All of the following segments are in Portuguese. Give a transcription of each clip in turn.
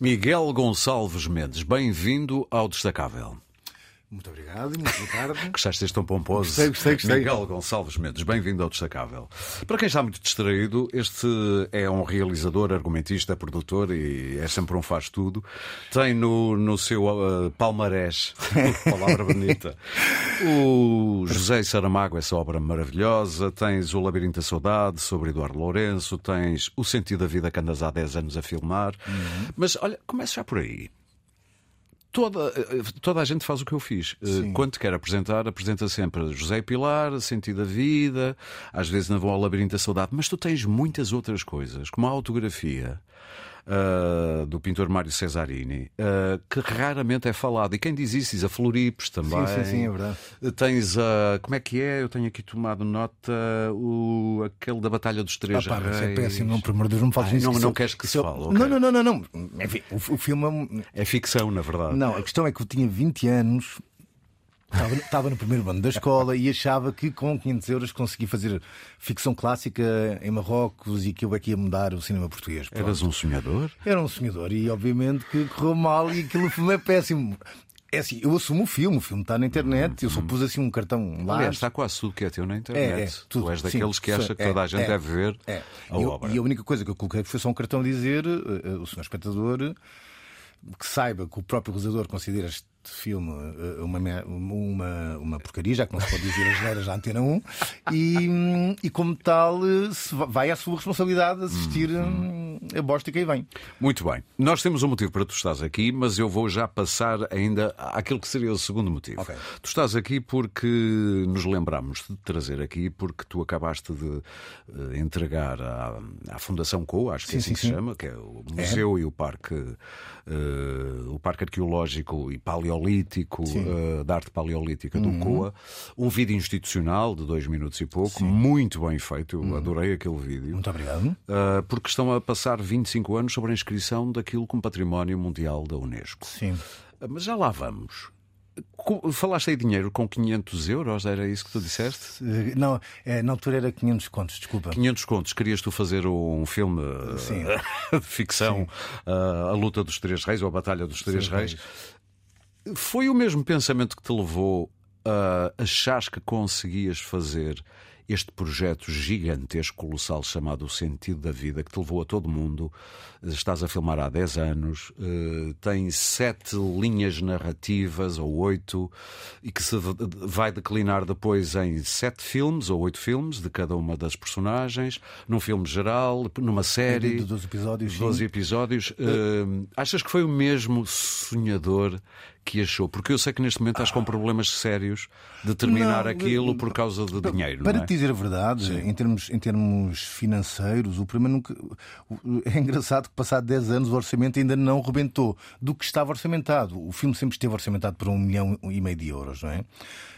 Miguel Gonçalves Mendes, bem-vindo ao Destacável. Muito obrigado e muito boa tarde. Gostaste deste tão pomposo? Gostei, gostei, gostei. Miguel Gonçalves Mendes, bem-vindo ao Destacável. Para quem está muito distraído, este é um realizador, argumentista, produtor e é sempre um faz-tudo. Tem no, no seu uh, palmarés, palavra bonita, o José Saramago, essa obra maravilhosa. Tens o Labirinto da Saudade, sobre Eduardo Lourenço. Tens o Sentido da Vida que andas há 10 anos a filmar. Uhum. Mas olha, começa já por aí. Toda, toda a gente faz o que eu fiz. Eh, Sim. Quando quer apresentar, apresenta sempre José Pilar, Sentido da Vida, às vezes vão ao Labirinto da Saudade, mas tu tens muitas outras coisas, como a autografia. Ah, do pintor Mário Cesarini, ah, que raramente é falado. E quem diz isso diz a Floripes também. Sim, sim, sim, é verdade. Tens a. Como é que é? Eu tenho aqui tomado nota. O, aquele da Batalha dos Três Ah, pá, é Reis. péssimo, não, por amor de Deus, não me fales Ai, nisso. não- não isso- queres que se isso- fale, ok. Não, não, não, não, não. Enfim, o, o filme. É ficção, na verdade. Não, a questão é que eu tinha 20 anos. Estava, estava no primeiro ano da escola e achava que com 500 euros conseguia fazer ficção clássica em Marrocos e que eu é que ia mudar o cinema português. Pronto. Eras um sonhador? Era um sonhador e obviamente que correu mal e aquele filme é péssimo. É assim, eu assumo o filme, o filme está na internet, eu só pus assim um cartão lá. Aliás, está quase tudo que é teu na internet. É, é, tudo, tu és sim, daqueles que acha sim, que toda é, a gente é, deve ver É. a e, eu- obra. e a única coisa que eu coloquei foi só um cartão a dizer, eh, eh, o senhor espectador, que saiba que o próprio realizador considera este filme eh, uma, uma, uma porcaria, já que não se pode dizer as neiras da Antena 1, e, hum, e como tal, eh, vai à sua responsabilidade assistir hum, a bosta que aí vem. Muito bem. Nós temos um motivo para tu estás aqui, mas eu vou já passar ainda àquilo que seria o segundo motivo. Ok. Tu estás aqui porque nos lembramos de trazer aqui, porque tu acabaste de eh, entregar à, à Fundação Co, acho que é Sim, assim sim, que se sim. chama, que é o Museu e o Parque, eh, o Parque Arqueológico e Paleolítico, eh, da Arte Paleolítica Uhum. do COA, um vídeo institucional de dois minutos e pouco, muito bem feito, eu Uhum. adorei aquele vídeo. Muito obrigado. Uh, porque estão a passar 25 anos sobre a inscrição daquilo como Património Mundial da Unesco. Sim. Uh, Mas já lá vamos. Falaste aí dinheiro com 500 euros, era isso que tu disseste? Não, eh, na altura era 500 contos, desculpa. 500 contos, querias tu fazer um filme Sim. de ficção, uh, A Luta dos Três Reis ou A Batalha dos Três Sim, Reis. Foi o mesmo pensamento que te levou a achar que conseguias fazer este projeto gigantesco, colossal, chamado O Sentido da Vida, que te levou a todo mundo. Estás a filmar há 10 anos, eh, tem sete linhas narrativas, ou oito, e que se vai declinar depois em sete filmes, ou oito filmes, de cada uma das personagens, num filme geral, numa série. De 12 episódios, sim. 12 episódios. Eh, achas que foi o mesmo sonhador que achou? Porque eu sei que neste momento estás com problemas sérios de terminar Não, aquilo por causa de dinheiro, Para é? te dizer a verdade, em termos, em termos financeiros, o problema nunca. É engraçado que, passado 10 anos, o orçamento ainda não rebentou do que estava orçamentado. O filme sempre esteve orçamentado por um milhão e meio de euros, não é?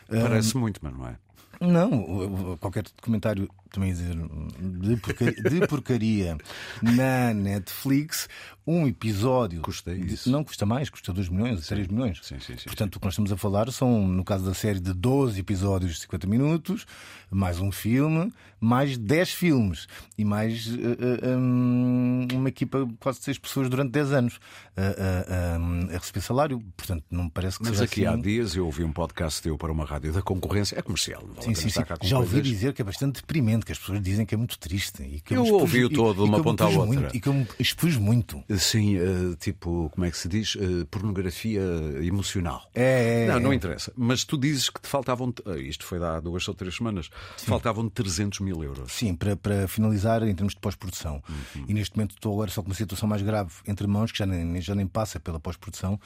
Parece muito, mas não é? Não, qualquer comentário também dizer de porcaria, de porcaria na Netflix, um episódio. Custa de- isso. Não, custa mais, custa 2 milhões, 3 milhões. Sim, sim, sim, Portanto, o que nós estamos a falar são, no caso da série, de 12 episódios de 50 minutos, mais um filme, mais 10 filmes e mais eh, eh, hum, uma equipa de quase 6 pessoas durante 10 anos eh, eh, hum, a receber salário. Portanto, não me parece que Mas seja aqui há assim. dias eu ouvi um podcast teu para uma rádio da concorrência. É comercial, Sim, sim, sim. Já ouvi coisas. dizer que é bastante deprimente, que as pessoas dizem que é muito triste. E que Eu expus- ouvi-o todo de e uma eu ponta à outra. muito- e que eu me expus muito. Sim, eh, tipo, como é que se diz? Eh, pornografia emocional. É, é, Não, não é. interessa. Mas tu dizes que te faltavam. eh, Isto foi há duas ou três semanas. Faltavam 300 mil euros. Sim, para, para finalizar em termos de pós-produção. Uhum. E neste momento estou agora só com uma situação mais grave entre mãos, que já nem, já nem passa pela pós-produção,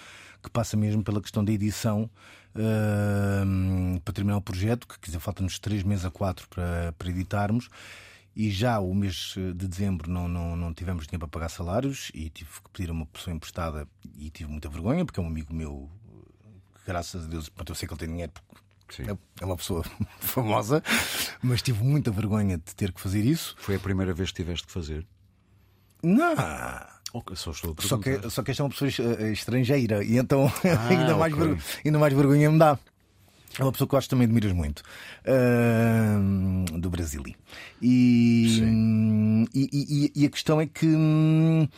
que passa mesmo pela questão da edição para terminar o projeto, que quer dizer, falta-nos três meses a quatro para, para editarmos. E já o mês de dezembro não, não, não tivemos dinheiro para pagar salários e tive que pedir a uma pessoa emprestada e tive muita vergonha, porque é um amigo meu, que, graças a Deus, pronto, eu sei que ele tem dinheiro porque Sim. é- é uma pessoa famosa, mas tive muita vergonha de ter que fazer isso. Foi a primeira vez que tiveste que fazer. Não! Só estou a Só que, só que esta é uma pessoa eh, estrangeira e então ainda, mais ok. vergo- ainda mais vergonha me dá. É uma pessoa que eu acho que também admiras muito. Ahm, do Brasil. E, e, e- e a questão é que. hum,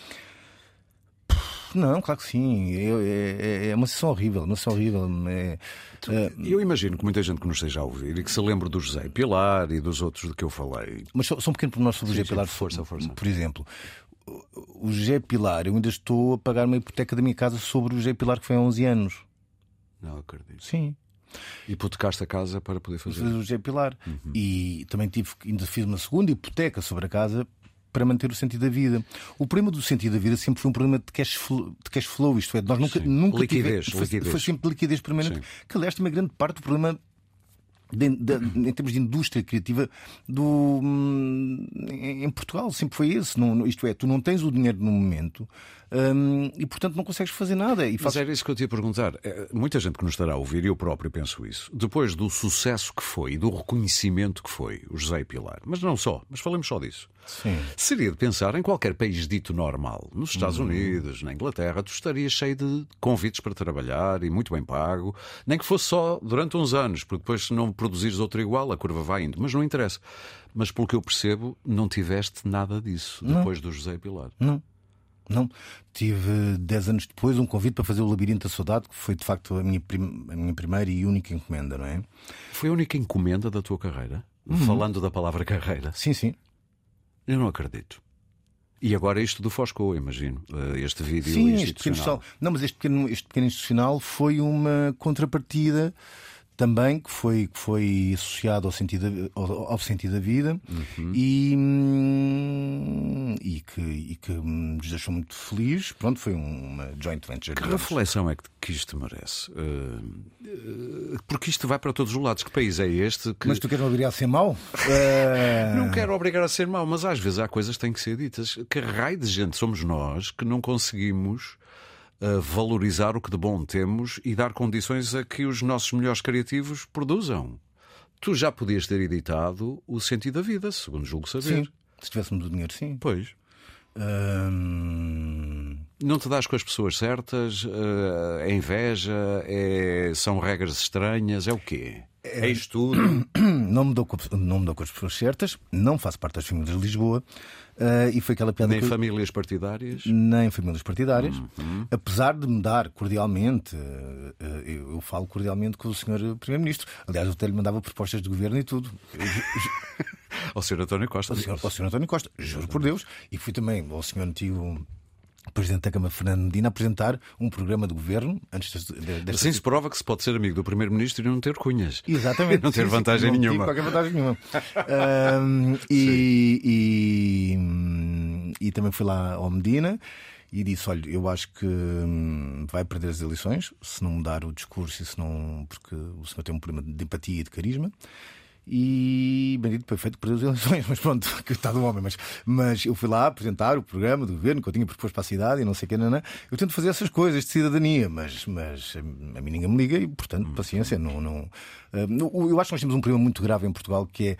Não, claro que sim. É, é, é uma sessão horrível, uma sessão horrível. É, é... Eu imagino que muita gente que nos esteja a ouvir e que se lembre do José Pilar e dos outros de que eu falei. Mas só, só um pequeno pormenor sobre o José Pilar. Força, força. Por exemplo, o José Pilar, eu ainda estou a pagar uma hipoteca da minha casa sobre o José Pilar que foi há 11 anos. Não acredito. Sim. Hipotecaste a casa para poder fazer. o José Pilar. Uhum. E também tive, ainda fiz uma segunda hipoteca sobre a casa para manter o sentido da vida. O problema do sentido da vida sempre foi um problema de cash flow, de cash flow isto é, nós nunca, nunca liquidez, tive, liquidez. Foi, sempre liquidez permanente, Sim. que aliás também grande parte do problema de, de, em termos de indústria criativa do, hum, em Portugal sempre foi esse. Não, isto é, tu não tens o dinheiro no momento hum, e, portanto, não consegues fazer nada. E. Mas era isso que eu te ia perguntar. É, muita gente que nos estará a ouvir, e eu próprio penso isso, depois do sucesso que foi e do reconhecimento que foi o José Pilar, mas não só, mas falemos só disso. Sim. Seria de pensar em qualquer país dito normal, nos Estados uhum. Unidos, na Inglaterra, tu estarias cheio de convites para trabalhar e muito bem pago, nem que fosse só durante uns anos, porque depois se não produzires outro igual, a curva vai indo, mas não interessa. Mas pelo que eu percebo, não tiveste nada disso não. depois do José Pilar. Não. Não. Tive, dez anos depois, um convite para fazer o Labirinto da Saudade, que foi de facto a minha, prim... a minha primeira e única encomenda, não é? Foi a única encomenda da tua carreira? Uhum. Falando da palavra carreira. Sim, sim. Eu não acredito. E agora isto do Fosco, imagino, eh, este vídeo Sim, institucional. Este pequeno, não, mas este pequeno, este pequeno institucional foi uma contrapartida também que foi, que foi associado ao sentido, ao, ao sentido da vida uhum. e, hum, e, que, e que nos deixou muito felizes. Pronto, foi uma joint venture. Que reflexão é que, que isto merece? Uh, porque isto vai para todos os lados. Que país é este? Que... Mas tu queres obrigar a ser mau? Uh... Não quero obrigar a ser mau, mas às vezes há coisas que têm que ser ditas. Que raio de gente somos nós que não conseguimos valorizar o que de bom temos e dar condições a que os nossos melhores criativos produzam. Tu já podias ter editado O Sentido da Vida, segundo julgo saber. Sim, se tivéssemos o dinheiro, sim. Pois. Hum... Não te das com as pessoas certas? É inveja? É... São regras estranhas? É o quê? É isto tudo? Não me, dou com, não me dou com as pessoas certas, não faço parte das famílias de Lisboa. Uh, e foi aquela piada Nem que... famílias partidárias? Nem famílias partidárias. Uhum. Apesar de me dar cordialmente, uh, eu, eu, falo cordialmente com o Sr. Primeiro-Ministro. Aliás, eu até lhe mandava propostas de governo e tudo. ao Sr. António Costa. Ao. Ao Sr. António Costa, juro por Deus. E fui também ao Sr. Antigo Presidente da Câmara, Fernando Medina, apresentar um programa de governo antes desta... Assim se prova que se pode ser amigo do Primeiro-Ministro e não ter cunhas. Exatamente. não ter sim, vantagem sim, nenhuma. Não qualquer vantagem nenhuma. um, e, e, e, também fui lá ao Medina e disse: Olha, eu acho que hum, vai perder as eleições se não mudar o discurso e se não. porque o senhor tem um problema de empatia e de carisma e bendito perfeito perdeu as eleições, mas pronto, coitado do homem. Mas, mas eu fui lá apresentar o programa do governo que eu tinha proposto para a cidade e não sei o que, não, não. eu tento fazer essas coisas de cidadania, mas, mas a mim ninguém me liga e, portanto, paciência. Não, não, eh, eu acho que nós temos um problema muito grave em Portugal que é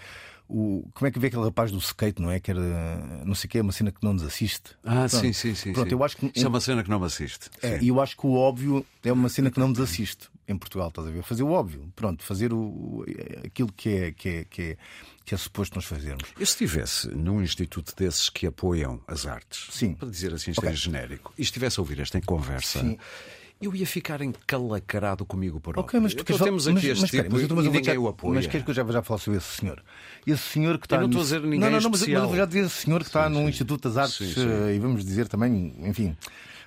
o, como é que vê aquele rapaz do skate, não é? Que era, não sei o que, é uma cena que não nos assiste. Ah, Pronto. sim, sim, sim. Pronto, sim. Eu acho que, Isso é uma cena que não me assiste. É, e eu acho que o óbvio é uma cena que não nos assiste em Portugal, estás a ver? Fazer o óbvio, pronto, fazer o, aquilo que é, que é, que é, que é suposto nós fazermos. Eu se estivesse num instituto desses que apoiam as artes, Sim. para dizer assim, isto okay. é genérico, e estivesse a ouvir esta conversa. Sim eu ia ficar encalacrado comigo por Ok, mas tu então, temos aqui mas, este mas, tipo mas, mas, e ninguém o apoia. Mas queres que eu já, já fale sobre esse senhor? Esse senhor que está... Eu não estou a dizer ninguém Não, não, não, mas, mas eu já dizer esse senhor que sim, está sim. num Instituto das Artes sim, uh, e vamos dizer também, enfim,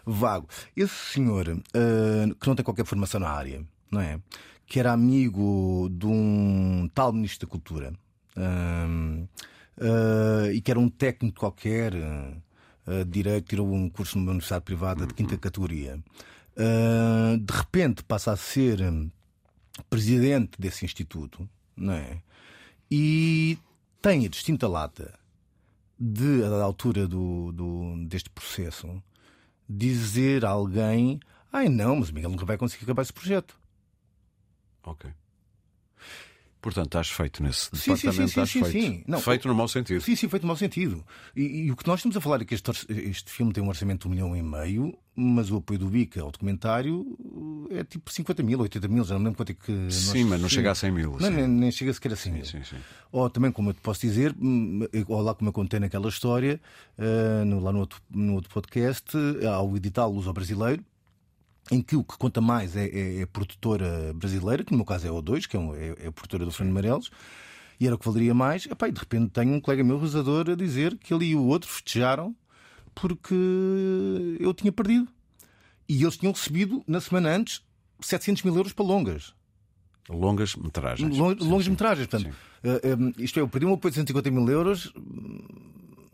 vago. Esse senhor uh, que não tem qualquer formação na área, não é? Que era amigo de um tal Ministro da Cultura uh, e que era um técnico qualquer... Uh, direito, tirou um curso numa universidade privada de quinta categoria. Uh, de repente passa a ser presidente desse instituto, não é? E tem a distinta lata de, a altura do, do, deste processo, dizer a alguém: ai não, mas o Miguel nunca vai conseguir acabar esse projeto. Ok. Portanto, estás feito nesse sim, departamento, sim, sim, estás feito. Sim, Não, feito no mau sentido. Sim, sim, feito no mau sentido. E, e, o que nós estamos a falar é que este, este filme tem um orçamento de um milhão e meio, mas o apoio do BICA ao documentário é tipo 50 mil, 80 mil, já não lembro quanto é que. nós- Sim, mas não chega a 100 mil. Não, sim. nem, nem chega sequer a 100 mil. sim, sim. Ou também, como eu te posso dizer, hum, ou lá como eu contei naquela história, eh, no- lá no outro, no outro podcast, eh, há o edital Luso Brasileiro, em que o que conta mais é, é- é a produtora brasileira, que no meu caso é a O2, que é, um- é- é a produtora do Fernando Marelos, e era o que valeria mais. Epá, e de repente tenho um colega meu, realizador, a dizer que ele e o outro festejaram porque eu tinha perdido. E eles tinham recebido, na semana antes, 700 mil euros para longas. Longas metragens. Long- Sim, longas sim. metragens. Portanto, eh, eh, isto é, eu perdi um apoio de 150 mil euros. hum,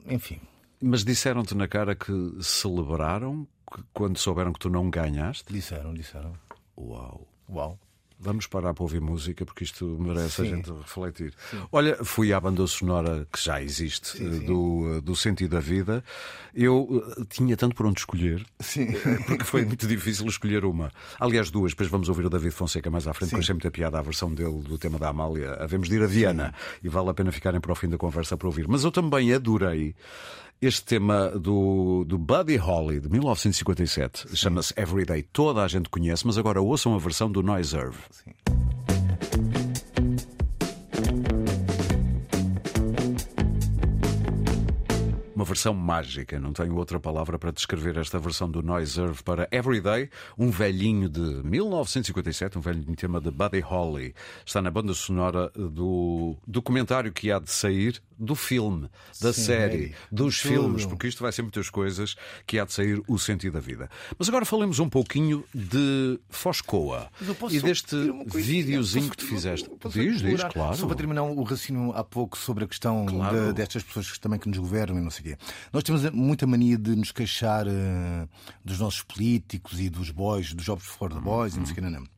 Enfim. Mas disseram-te na cara que celebraram que- quando souberam que tu não ganhaste? Disseram, disseram. Uau! Uau. Vamos parar para ouvir música porque isto merece a Sim. gente refletir. Olha, fui à banda sonora que já existe eh, Do, eh, do Sentido da Vida. Eu eh, tinha tanto por onde escolher. Sim. Porque foi muito difícil escolher uma. Aliás, duas. Depois vamos ouvir o David Fonseca mais à frente, porque achei muita piada a versão dele do tema da Amália. Havemos de ir a Viana e vale a pena ficarem para o fim da conversa para ouvir. Mas eu também adorei este tema do, do Buddy Holly de 1957. Chama-se Everyday. Toda a gente conhece, mas agora ouçam a versão do Noiserve. Sim. Uma versão mágica, não tenho outra palavra para descrever esta versão do Noiserve para Everyday, um velhinho de 1957, um velhinho tema de Buddy Holly. Está na banda sonora do documentário que há de sair do filme, da Sim, série, é. dos Tudo. filmes, porque isto vai ser muitas coisas que há de sair o sentido da vida. Mas agora falemos um pouquinho de Foscoa e deste videozinho Posso- que tu fizeste. posso Diz, diz, claro. Só para terminar o raciocínio há pouco sobre a questão Claro. de- destas pessoas que também que nos governam e não sei o quê. Nós temos muita mania de nos queixar eh, dos nossos políticos e dos boys, dos jogos fora de boys e não sei o quê, não, não.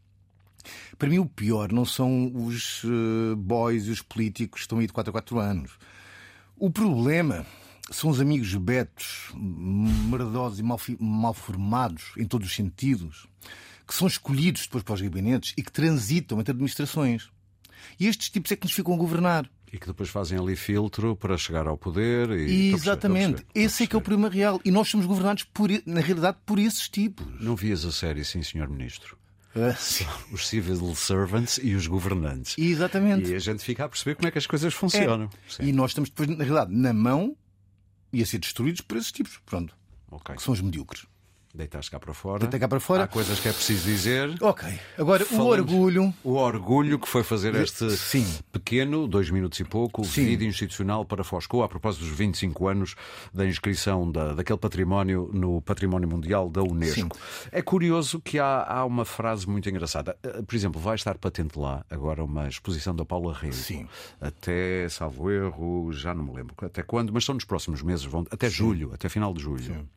Para mim, o pior não são os eh, boys e os políticos que estão aí de 4 a 4 anos. O problema são os amigos betos, merdosos e mal, mal formados em todos os sentidos, que são escolhidos depois para os gabinetes e que transitam entre administrações. E estes tipos é que nos ficam a governar. E que depois fazem ali filtro para chegar ao poder. E... Exatamente. perceber, Esse é que é o problema real. E nós somos governados, por, na realidade, por esses tipos. Não vias a série, sim, senhor Ministro. Os civil servants e os governantes. Exatamente. E a gente fica a perceber como é que as coisas funcionam. Sim. E nós estamos depois, na realidade, na mão e a ser destruídos por esses tipos. Pronto. Ok. Que são os medíocres. Deitaste cá para fora. Deitei cá para fora. Há coisas que é preciso dizer. Ok. Agora, o Falamos- orgulho. O orgulho que foi fazer este Sim. pequeno, dois minutos e pouco, Sim. vídeo institucional para Foscoa, a propósito dos 25 anos da inscrição da, daquele património no Património Mundial da Unesco. É curioso que há, há uma frase muito engraçada. Eh, Por exemplo, vai estar patente lá agora uma exposição da Paula Rego. Sim. Até, salvo erro, já não me lembro até quando, mas são nos próximos meses, vão, até julho, até final de julho.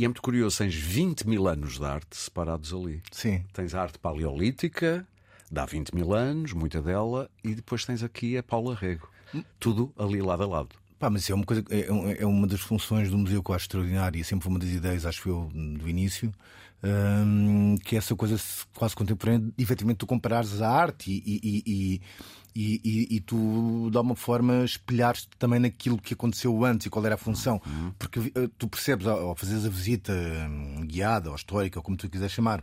E é muito curioso, tens 20 mil anos de arte separados ali. Sim. Tens a arte paleolítica, de há 20 mil anos, muita dela, e depois tens aqui a Paula Rego. Tudo ali lado a lado. Pá, mas é uma, coisa, é, um- é uma das funções do museu que eu acho extraordinária e sempre foi uma das ideias, acho eu, do início, hum, que é essa coisa quase contemporânea, efetivamente, tu comparares a arte e, e, e, e, tu, de alguma forma, espelhares também naquilo que aconteceu antes e qual era a função. Porque eh, tu percebes, ao fazeres a visita hum, guiada ou histórica, ou como tu quiseres chamar,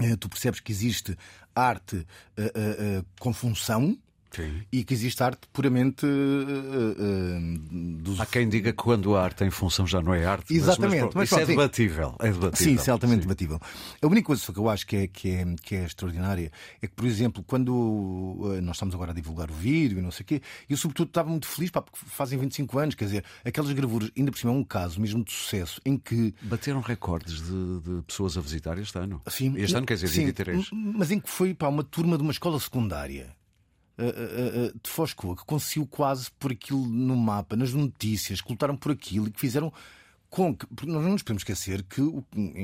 eh, tu percebes que existe arte eh, eh, eh, com função Sim. e que existe arte puramente eh, eh, dos. Há quem diga que quando a arte tem função já não é arte. mas- Exatamente, Mas, pronto, mas isso é pronto, debatível. É debatível. Sim, isso é altamente Sim. debatível. A única coisa que eu acho que é, que é, que é extraordinária é que, por exemplo, quando eh, nós estamos agora a divulgar o vídeo e não sei o quê, eu sobretudo estava muito feliz pá, porque fazem 25 anos, quer dizer, aquelas gravuras, ainda por cima é um caso mesmo de sucesso em que Bateram recordes de, de pessoas a visitar este ano. Sim, este ano quer dizer sim, 23. m- Mas em que foi para uma turma de uma escola secundária eh, eh, eh, de Foscoa que conseguiu quase pôr aquilo no mapa, nas notícias, que lutaram por aquilo e que fizeram com que. Nós não nos podemos esquecer que,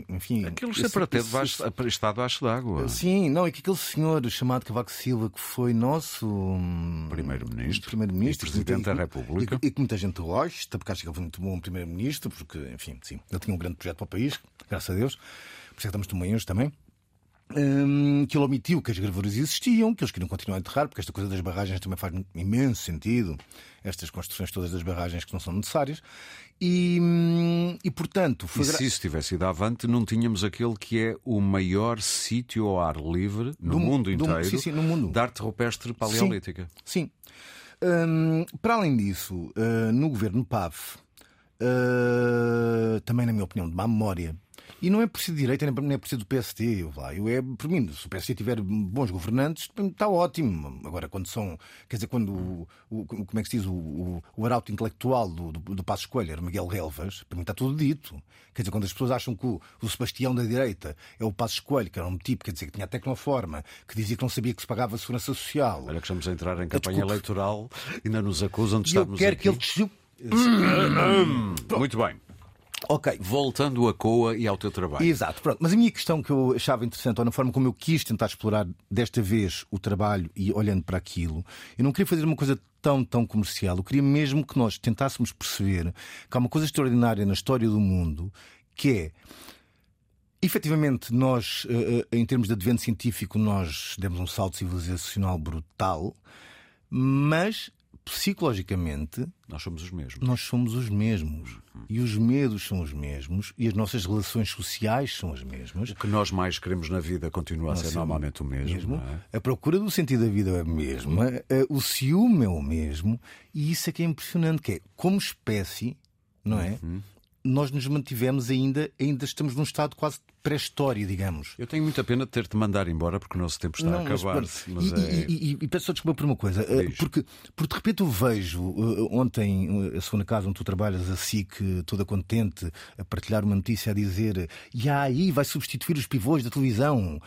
enfim. Aquilo sempre teve esse- está debaixo d'água. Sim, não, é que aquele senhor chamado Cavaco Silva, que foi nosso hum, Primeiro-Ministro primeiro-ministro e Presidente e- da República. E, e que muita gente gosta, porque acha que ele foi muito bom primeiro-ministro, porque, enfim, sim, ele tinha um grande projeto para o país, graças a Deus, por isso é que estamos tão também. Hum, que ele omitiu que as gravuras existiam, que eles queriam continuar a enterrar, porque esta coisa das barragens também faz imenso sentido, estas construções todas das barragens que não são necessárias. E, hum, e portanto, e se isso tivesse ido avante, não tínhamos aquele que é o maior sítio ao ar livre no do, mundo inteiro do, sim, sim, no mundo. de arte rupestre paleolítica. Sim. sim. Hum, para além disso, uh, no governo PAV, uh, também, na minha opinião, de má memória, e não é por ser de direita, nem é por ser do PSD. Eu, eu é, por mim, se o PSD tiver bons governantes, está ótimo. Agora, quando são. Quer dizer, quando o, o como é que se diz? O, o, o arauto intelectual do, do, do Passo Escolha era Miguel Relvas, para mim está tudo dito. Quer dizer, quando as pessoas acham que o, o Sebastião da direita é o Passo Escolha, que era um tipo, quer dizer, que tinha a tecnoforma, que dizia que não sabia que se pagava a segurança social. Olha que estamos a entrar em campanha Desculpe. eleitoral, ainda nos acusam de estarmos eu quero aqui. que ele. Muito bem. Ok. Voltando à COA e ao teu trabalho. Exato, pronto. Mas a minha questão que eu achava interessante, ou na forma como eu quis tentar explorar desta vez o trabalho e olhando para aquilo, eu não queria fazer uma coisa tão, tão comercial. Eu queria mesmo que nós tentássemos perceber que há uma coisa extraordinária na história do mundo que é. Efetivamente, nós, eh, eh, em termos de advento científico, nós demos um salto civilizacional brutal, mas psicologicamente nós somos os mesmos. Nós somos os mesmos. Uhum. E os medos são os mesmos. E as nossas relações sociais são as mesmas. O que nós mais queremos na vida continua a ser normalmente o mesmo. mesmo. É? A procura do sentido da vida é a mesma. O ciúme é o mesmo. E isso é que é impressionante, que é como espécie, não é? Uhum nós nos mantivemos ainda, ainda estamos num estado quase pré-história, digamos. Eu tenho muita pena de ter-te mandar embora porque o nosso tempo está não, a acabar. Mas, mas e, é... e, e, e, peço só desculpa por uma coisa, eh, porque, porque de repente eu vejo uh, ontem a segunda casa onde tu trabalhas, a SIC, toda contente, a partilhar uma notícia a dizer e aí vai substituir os pivôs da televisão.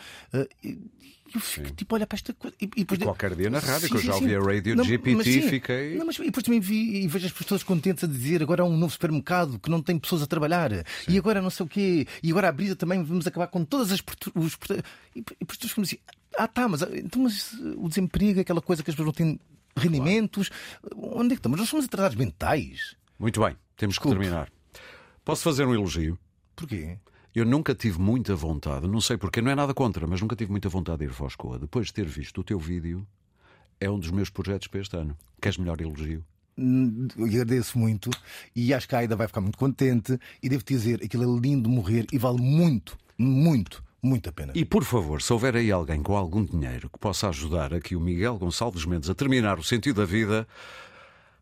Eu fico sim. tipo, olha para esta coisa. E, e depois, qualquer dia na rádio, sim, que eu já ouvi a Radio não, GPT e fiquei. Não, mas e depois também vi e vejo as pessoas contentes a dizer agora há um novo supermercado que não tem pessoas a trabalhar e agora não sei o quê, e agora a brisa também vamos acabar com todas as. Os, e, depois tu ficamos assim, ah tá, mas, então, mas o desemprego, aquela coisa que as pessoas não têm rendimentos, claro. onde é que estamos? Nós somos atrasados mentais. Muito bem, temos Desculpe. que terminar. Posso fazer um elogio? Porquê? Eu nunca tive muita vontade, não sei porque, não é nada contra, mas nunca tive muita vontade de ir a Foscoa. Depois de ter visto o teu vídeo, é um dos meus projetos para este ano. Queres melhor elogio? Hum, agradeço muito e acho que a Aida vai ficar muito contente. E devo dizer, aquilo é lindo morrer e vale muito, muito, muito a pena. E por favor, se houver aí alguém com algum dinheiro que possa ajudar aqui o Miguel Gonçalves Mendes a terminar o sentido da vida.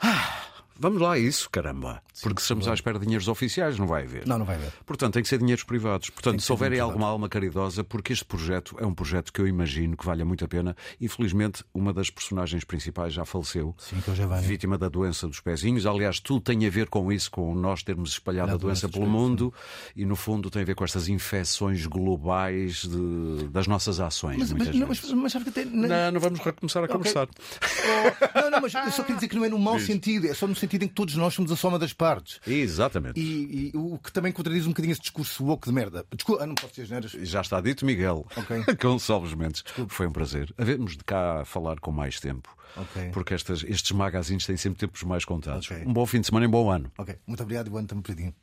Ah, Vamos lá a isso, caramba. Sim, Porque se estamos à espera de dinheiros oficiais, não vai haver. Não, não vai haver. Portanto, tem que ser dinheiros privados. Portanto, se houver alguma alma caridosa, porque este projeto é um projeto que eu imagino que valha muito a pena. Infelizmente, uma das personagens principais já faleceu. Sim, que eu já vai. Vítima da doença dos pezinhos. Aliás, tudo tem a ver com isso, com nós termos espalhado a, a doença, doença pelo mundo. E, no fundo, tem a ver com estas infecções globais de, das nossas ações. Mas, mas, não, mas, mas até. Não, não vamos recomeçar a okay. conversar. Oh, não, não, mas eu só queria dizer que não é no mau sentido, é só no sentido sentido em que todos nós somos a soma das partes. Exatamente. E, e o que também contradiz um bocadinho esse discurso woke de merda. Desculpa, ah, não posso dizer neiras. Já está dito, Miguel. Ok. Gonçalves Mendes. Desculpa. Foi um prazer. Havemos de cá falar com mais tempo. Okay. Porque estas, estes magazines têm sempre tempos mais contados. Okay. Um bom fim de semana e um bom ano. Ok. Muito obrigado e bom ano também